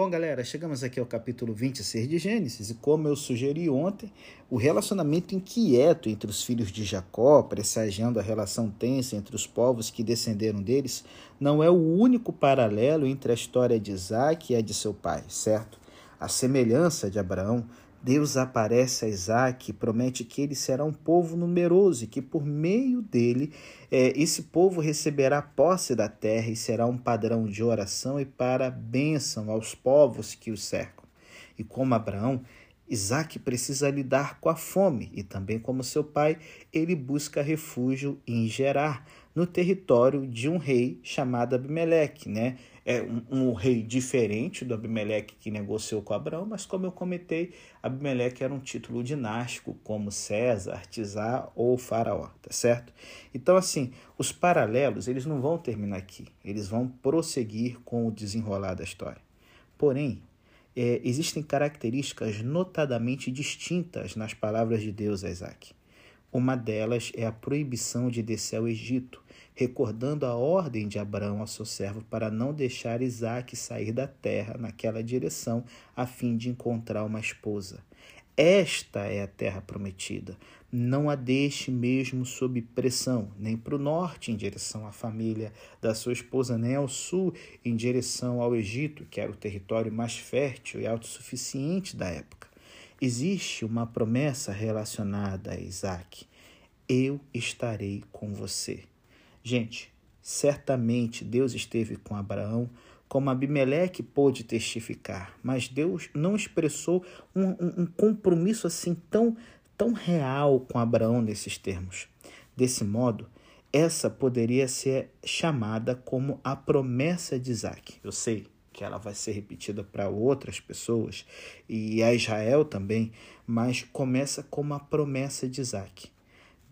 Bom, galera, chegamos aqui ao capítulo 26 de Gênesis e, como eu sugeri ontem, o relacionamento inquieto entre os filhos de Jacó, pressagiando a relação tensa entre os povos que descenderam deles, não é o único paralelo entre a história de Isaac e a de seu pai, certo? A semelhança de Abraão Deus aparece a Isaac e promete que ele será um povo numeroso e que por meio dele é, esse povo receberá posse da terra e será um padrão de oração e para bênção aos povos que o cercam. E como Abraão, Isaac precisa lidar com a fome e também como seu pai, ele busca refúgio em Gerar, no território de um rei chamado Abimeleque, né? É um, um, rei diferente do Abimeleque que negociou com Abraão, mas como eu comentei, Abimeleque era um título dinástico, como César, Artisá ou Faraó, tá certo? Então, assim, os paralelos, eles não vão terminar aqui, eles vão prosseguir com o desenrolar da história. Porém, é, existem características notadamente distintas nas palavras de Deus a Isaac. Uma delas é a proibição de descer ao Egito, recordando a ordem de Abraão ao seu servo para não deixar Isaac sair da terra naquela direção a fim de encontrar uma esposa. Esta é a terra prometida. Não a deixe mesmo sob pressão, nem para o norte em direção à família da sua esposa, nem ao sul em direção ao Egito, que era o território mais fértil e autossuficiente da época. Existe uma promessa relacionada a Isaac: Eu estarei com você. Gente, certamente Deus esteve com Abraão, como Abimeleque pôde testificar, mas Deus não expressou um, um, um compromisso assim tão, tão real com Abraão nesses termos. Desse modo, essa poderia ser chamada como a promessa de Isaac. Eu sei, que ela vai ser repetida para outras pessoas e a Israel também, mas começa com uma promessa de Isaac.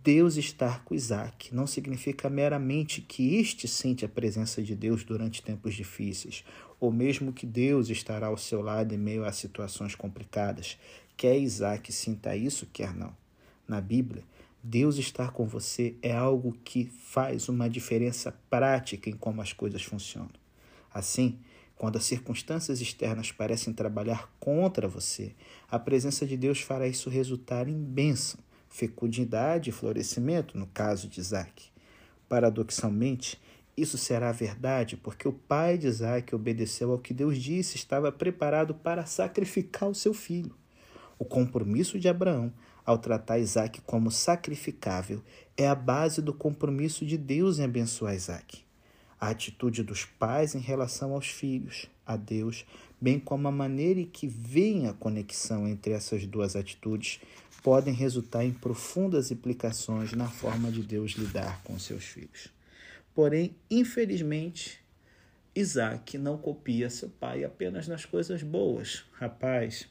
Deus estar com Isaac não significa meramente que este sente a presença de Deus durante tempos difíceis, ou mesmo que Deus estará ao seu lado em meio a situações complicadas. Quer Isaac sinta isso, quer não. Na Bíblia, Deus estar com você é algo que faz uma diferença prática em como as coisas funcionam. Assim, quando as circunstâncias externas parecem trabalhar contra você, a presença de Deus fará isso resultar em bênção, fecundidade e florescimento, no caso de Isaac. Paradoxalmente, isso será verdade porque o pai de Isaac obedeceu ao que Deus disse, estava preparado para sacrificar o seu filho. O compromisso de Abraão ao tratar Isaac como sacrificável é a base do compromisso de Deus em abençoar Isaac a atitude dos pais em relação aos filhos, a Deus, bem como a maneira em que vem a conexão entre essas duas atitudes, podem resultar em profundas implicações na forma de Deus lidar com seus filhos. Porém, infelizmente, Isaac não copia seu pai apenas nas coisas boas. Rapaz,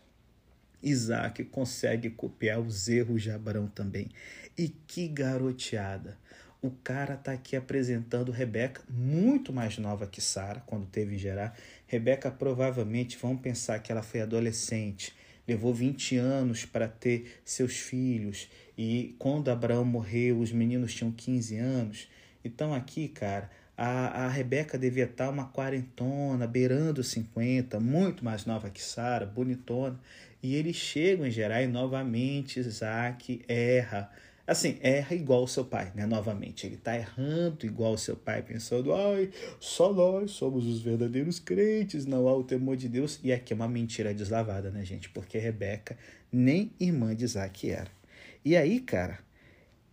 Isaac consegue copiar os erros de Abraão também. E que garoteada! O cara está aqui apresentando Rebeca, muito mais nova que Sara, quando teve Gerar. Rebeca provavelmente, vão pensar que ela foi adolescente, levou 20 anos para ter seus filhos, e quando Abraão morreu, os meninos tinham 15 anos. Então aqui, cara, a, a Rebeca devia estar tá uma quarentona, beirando 50, muito mais nova que Sara, bonitona. E eles chegam em Gerar e novamente Isaac erra assim, erra igual o seu pai, né? Novamente, ele está errando igual o seu pai, pensando, ai, só nós somos os verdadeiros crentes, não há o temor de Deus. E aqui é uma mentira deslavada, né, gente? Porque Rebeca nem irmã de Isaac era. E aí, cara,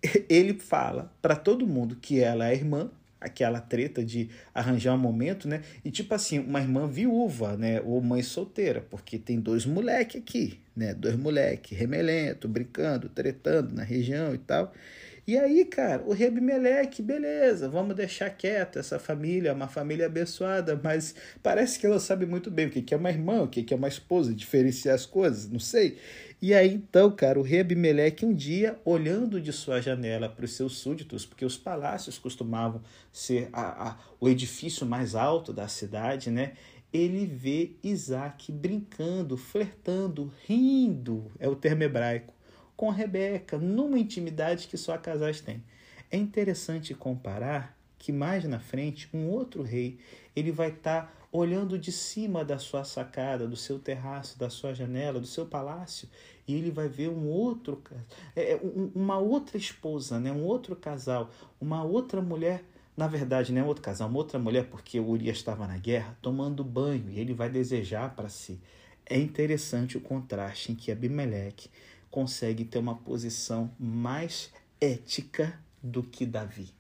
ele fala para todo mundo que ela é irmã, aquela treta de arranjar um momento, né? E tipo assim, uma irmã viúva, né? Ou mãe solteira, porque tem dois moleque aqui, né? Dois moleque, remelento, brincando, tretando na região e tal. E aí, cara, o rei Abimeleque, beleza, vamos deixar quieto essa família, uma família abençoada, mas parece que ela sabe muito bem o que é uma irmã, o que é uma esposa, diferenciar as coisas, não sei. E aí, então, cara, o rei Abimeleque, um dia, olhando de sua janela para os seus súditos, porque os palácios costumavam ser a, a, o edifício mais alto da cidade, né? Ele vê Isaac brincando, flertando, rindo, é o termo hebraico, com Rebeca, numa intimidade que só casais têm. É interessante comparar que mais na frente, um outro rei, ele vai estar tá olhando de cima da sua sacada, do seu terraço, da sua janela, do seu palácio, e ele vai ver um outro, é, é uma outra esposa, né? um outro casal, uma outra mulher, na verdade, não é outro casal, uma outra mulher, porque Urias estava na guerra, tomando banho, e ele vai desejar para si. É interessante o contraste em que Abimeleque consegue ter uma posição mais ética do que Davi,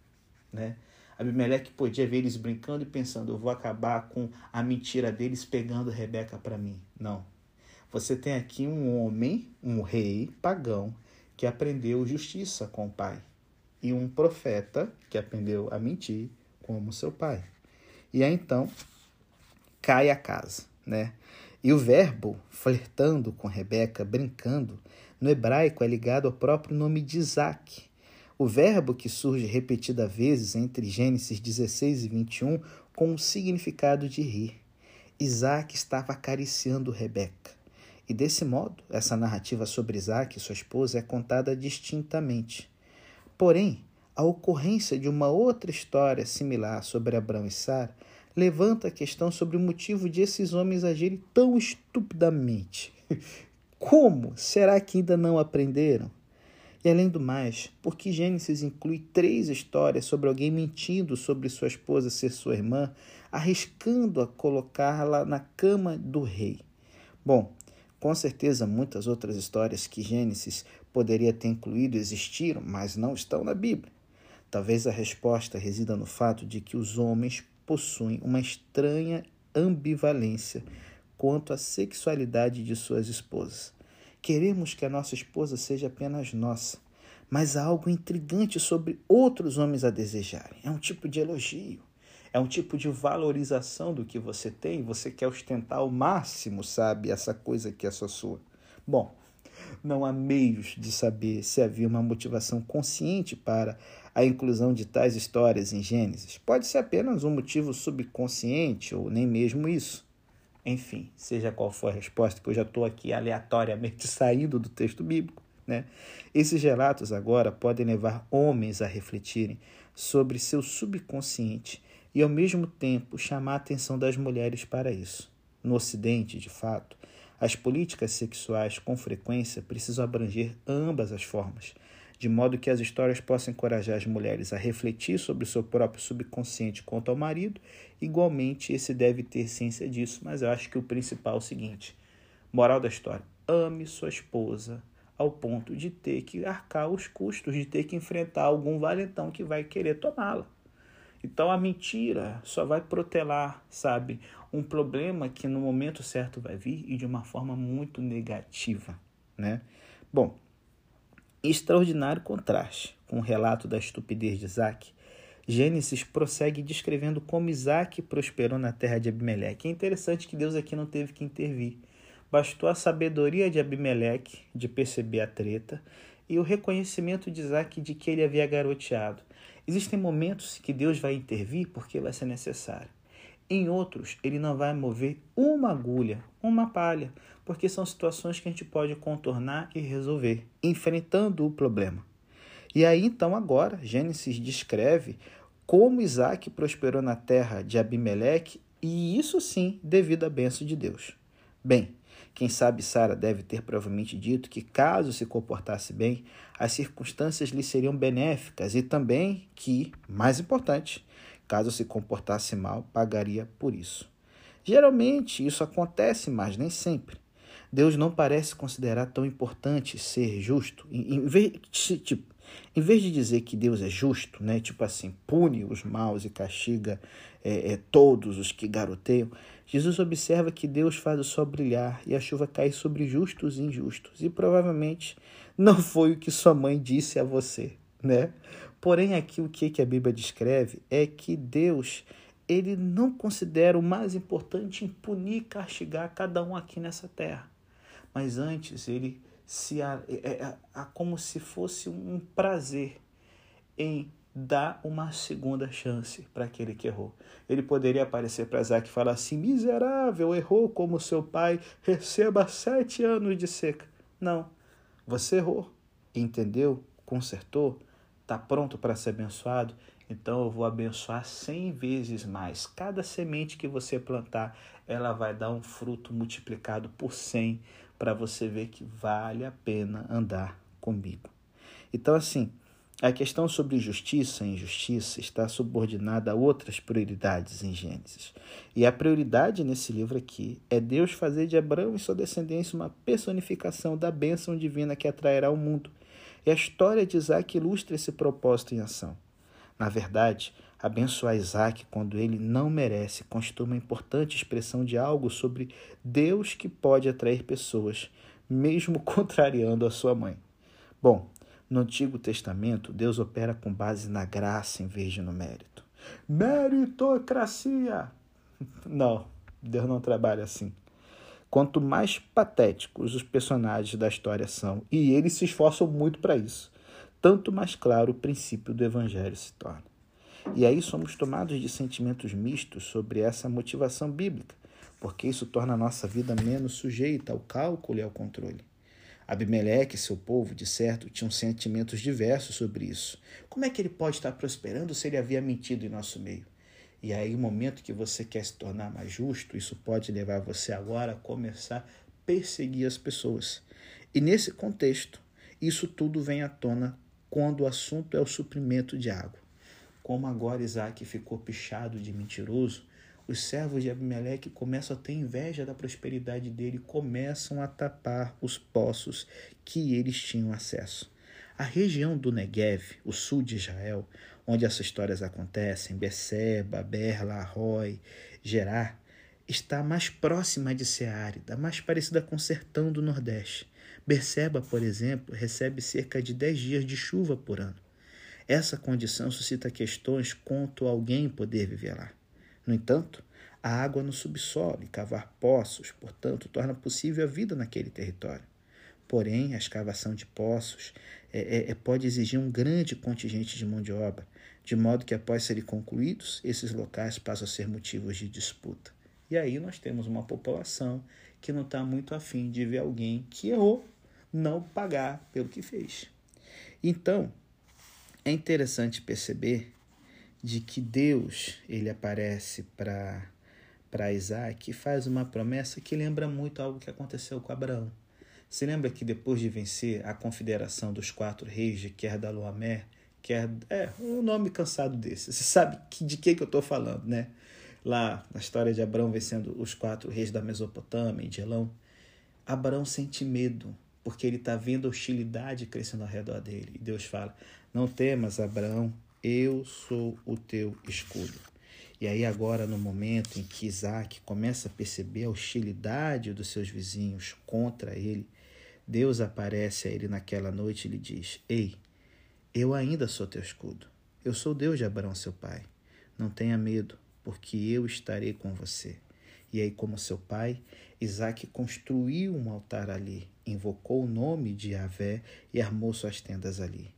né? Abimeleque podia ver eles brincando e pensando: eu vou acabar com a mentira deles pegando Rebeca para mim. Não. Você tem aqui um homem, um rei pagão, que aprendeu justiça com o pai, e um profeta que aprendeu a mentir como seu pai. E aí então cai a casa, né? E o verbo flertando com Rebeca, brincando, no hebraico é ligado ao próprio nome de Isaac, o verbo que surge repetidas vezes entre Gênesis 16 e 21 com o significado de rir. Isaac estava acariciando Rebeca. E desse modo, essa narrativa sobre Isaac e sua esposa é contada distintamente. Porém, a ocorrência de uma outra história similar sobre Abraão e Sara levanta a questão sobre o motivo de esses homens agirem tão estupidamente. Como? Será que ainda não aprenderam? E além do mais, por que Gênesis inclui três histórias sobre alguém mentindo sobre sua esposa ser sua irmã, arriscando-a colocá-la na cama do rei? Bom, com certeza muitas outras histórias que Gênesis poderia ter incluído existiram, mas não estão na Bíblia. Talvez a resposta resida no fato de que os homens possuem uma estranha ambivalência quanto à sexualidade de suas esposas. Queremos que a nossa esposa seja apenas nossa, mas há algo intrigante sobre outros homens a desejarem. É um tipo de elogio, é um tipo de valorização do que você tem. Você quer ostentar ao máximo, sabe, essa coisa que é só sua. Bom, não há meios de saber se havia uma motivação consciente para a inclusão de tais histórias em Gênesis. Pode ser apenas um motivo subconsciente ou nem mesmo isso. Enfim, seja qual for a resposta, que eu já estou aqui aleatoriamente saindo do texto bíblico, né? Esses relatos agora podem levar homens a refletirem sobre seu subconsciente e, ao mesmo tempo, chamar a atenção das mulheres para isso. No Ocidente, de fato, as políticas sexuais com frequência precisam abranger ambas as formas, de modo que as histórias possam encorajar as mulheres a refletir sobre o seu próprio subconsciente quanto ao marido. Igualmente, esse deve ter ciência disso, mas eu acho que o principal é o seguinte: moral da história, ame sua esposa ao ponto de ter que arcar os custos, de ter que enfrentar algum valentão que vai querer tomá-la. Então a mentira só vai protelar, sabe, um problema que no momento certo vai vir e de uma forma muito negativa, né? Bom, extraordinário contraste com o relato da estupidez de Isaac, Gênesis prossegue descrevendo como Isaac prosperou na terra de Abimeleque. É interessante que Deus aqui não teve que intervir. Bastou a sabedoria de Abimeleque de perceber a treta e o reconhecimento de Isaac de que ele havia garoteado. Existem momentos que Deus vai intervir porque vai ser necessário. Em outros, ele não vai mover uma agulha, uma palha, porque são situações que a gente pode contornar e resolver, enfrentando o problema. E aí, então, agora, Gênesis descreve como Isaac prosperou na terra de Abimeleque, e isso sim devido à bênção de Deus. Bem, quem sabe Sara deve ter provavelmente dito que, caso se comportasse bem, as circunstâncias lhe seriam benéficas e também que, mais importante, Caso se comportasse mal, pagaria por isso. Geralmente isso acontece, mas nem sempre. Deus não parece considerar tão importante ser justo. Em, vez, tipo, em vez de dizer que Deus é justo, né, tipo assim, pune os maus e castiga é, é, todos os que garoteiam, Jesus observa que Deus faz o sol brilhar e a chuva cai sobre justos e injustos. E provavelmente não foi o que sua mãe disse a você, né? Porém, aqui o que a Bíblia descreve é que Deus ele não considera o mais importante em punir e castigar cada um aqui nessa terra. Mas antes ele se há, é, é, como se fosse um prazer em dar uma segunda chance para aquele que errou. Ele poderia aparecer para Isaac e falar assim: miserável, errou como seu pai, receba sete anos de seca. Não, você errou, entendeu, consertou, está pronto para ser abençoado, então eu vou abençoar cem vezes mais. Cada semente que você plantar, ela vai dar um fruto multiplicado por cem para você ver que vale a pena andar comigo. Então, assim, a questão sobre justiça e injustiça está subordinada a outras prioridades em Gênesis. E a prioridade nesse livro aqui é Deus fazer de Abraão e sua descendência uma personificação da bênção divina que atrairá o mundo. E a história de Isaac ilustra esse propósito em ação. Na verdade, abençoar Isaac quando ele não merece constitui uma importante expressão de algo sobre Deus que pode atrair pessoas, mesmo contrariando a sua mãe. Bom, no Antigo Testamento, Deus opera com base na graça em vez de no mérito. Meritocracia! Não, Deus não trabalha assim. Quanto mais patéticos os personagens da história são, e eles se esforçam muito para isso, tanto mais claro o princípio do Evangelho se torna. E aí somos tomados de sentimentos mistos sobre essa motivação bíblica, porque isso torna a nossa vida menos sujeita ao cálculo e ao controle. Abimeleque e seu povo, de certo, tinham sentimentos diversos sobre isso. Como é que ele pode estar prosperando se ele havia mentido em nosso meio? E aí, no momento que você quer se tornar mais justo, isso pode levar você agora a começar a perseguir as pessoas. E nesse contexto, isso tudo vem à tona quando o assunto é o suprimento de água. Como agora Isaac ficou pichado de mentiroso, os servos de Abimeleque começam a ter inveja da prosperidade dele, começam a tapar os poços que eles tinham acesso. A região do Negev, o sul de Israel, onde essas histórias acontecem, Beceba, Berla, Arrói, Gerar, está mais próxima de ser árida, mais parecida com o sertão do Nordeste. Berseba, por exemplo, recebe cerca de 10 dias de chuva por ano. Essa condição suscita questões quanto a alguém poder viver lá. No entanto, a água no subsolo e cavar poços, portanto, torna possível a vida naquele território. Porém, a escavação de poços é, é, é, pode exigir um grande contingente de mão de obra, de modo que, após serem concluídos, esses locais passam a ser motivos de disputa. E aí nós temos uma população que não está muito afim de ver alguém que errou não pagar pelo que fez. Então, é interessante perceber de que Deus ele aparece para para Isaac e faz uma promessa que lembra muito algo que aconteceu com Abraão. Se lembra que depois de vencer a confederação dos quatro reis de Kerdaloamer, que é, é um nome cansado desse, você sabe que, de que, que eu estou falando, né? Lá na história de Abraão vencendo os quatro reis da Mesopotâmia e de Elão, Abraão sente medo, porque ele está vendo a hostilidade crescendo ao redor dele. E Deus fala: Não temas, Abraão, eu sou o teu escudo. E aí, agora, no momento em que Isaac começa a perceber a hostilidade dos seus vizinhos contra ele, Deus aparece a ele naquela noite e lhe diz: Ei, eu ainda sou teu escudo. Eu sou Deus de Abraão, seu pai. Não tenha medo, porque eu estarei com você. E aí, como seu pai, Isaac construiu um altar ali, invocou o nome de Yahvé e armou suas tendas ali.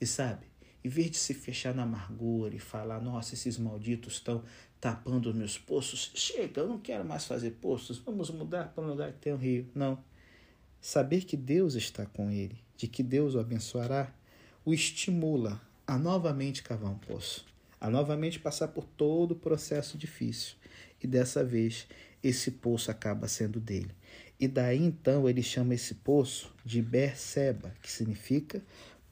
E sabe, em vez de se fechar na amargura e falar, nossa, esses malditos estão tapando meus poços, chega, eu não quero mais fazer poços, vamos mudar para um lugar que tem um rio. Não. Saber que Deus está com ele, de que Deus o abençoará, o estimula a novamente cavar um poço, a novamente passar por todo o processo difícil. E dessa vez, esse poço acaba sendo dele. E daí então ele chama esse poço de Berseba, que significa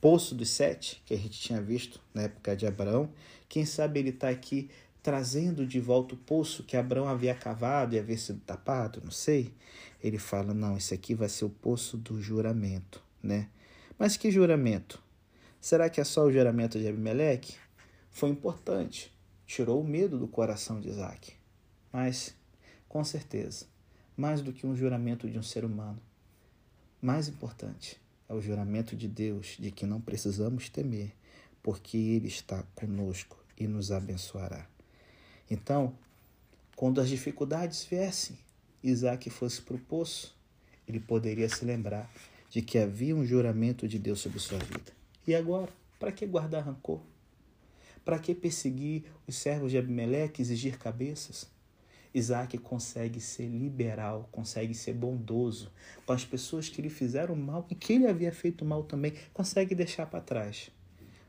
Poço dos Sete, que a gente tinha visto na época de Abraão, quem sabe ele está aqui trazendo de volta o poço que Abraão havia cavado e havia sido tapado, não sei. Ele fala: não, esse aqui vai ser o poço do juramento, né? Mas que juramento? Será que é só o juramento de Abimeleque? Foi importante, tirou o medo do coração de Isaac. Mas, com certeza, mais do que um juramento de um ser humano, mais importante, é o juramento de Deus de que não precisamos temer, porque Ele está conosco e nos abençoará. Então, quando as dificuldades viessem, Isaac fosse para o poço, ele poderia se lembrar de que havia um juramento de Deus sobre sua vida. E agora, para que guardar rancor? Para que perseguir os servos de Abimeleque, exigir cabeças? Isaac consegue ser liberal, consegue ser bondoso com as pessoas que lhe fizeram mal e que ele havia feito mal também, consegue deixar para trás.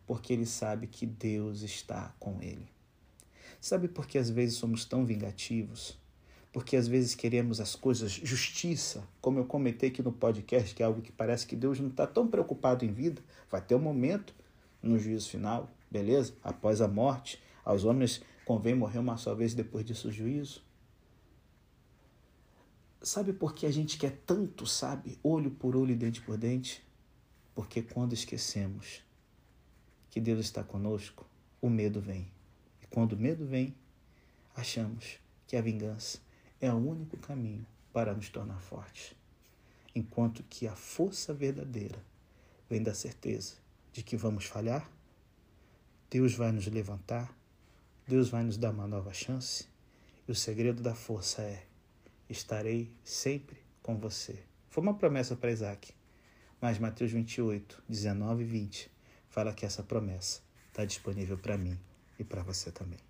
porque ele sabe que Deus está com ele. Sabe por que às vezes somos tão vingativos? Porque às vezes queremos as coisas justiça, como eu comentei aqui no podcast, que é algo que parece que Deus não está tão preocupado em vida. Vai ter um momento no juízo final, beleza? Após a morte, aos homens convém morrer uma só vez depois disso o juízo. Sabe por que a gente quer tanto, sabe? Olho por olho e dente por dente? Porque quando esquecemos que Deus está conosco, o medo vem. Quando o medo vem, achamos que a vingança é o único caminho para nos tornar fortes. Enquanto que a força verdadeira vem da certeza de que vamos falhar, Deus vai nos levantar, Deus vai nos dar uma nova chance, e o segredo da força é: estarei sempre com você. Foi uma promessa para Isaac, mas Mateus 28, 19 e 20 fala que essa promessa está disponível para mim e para você também.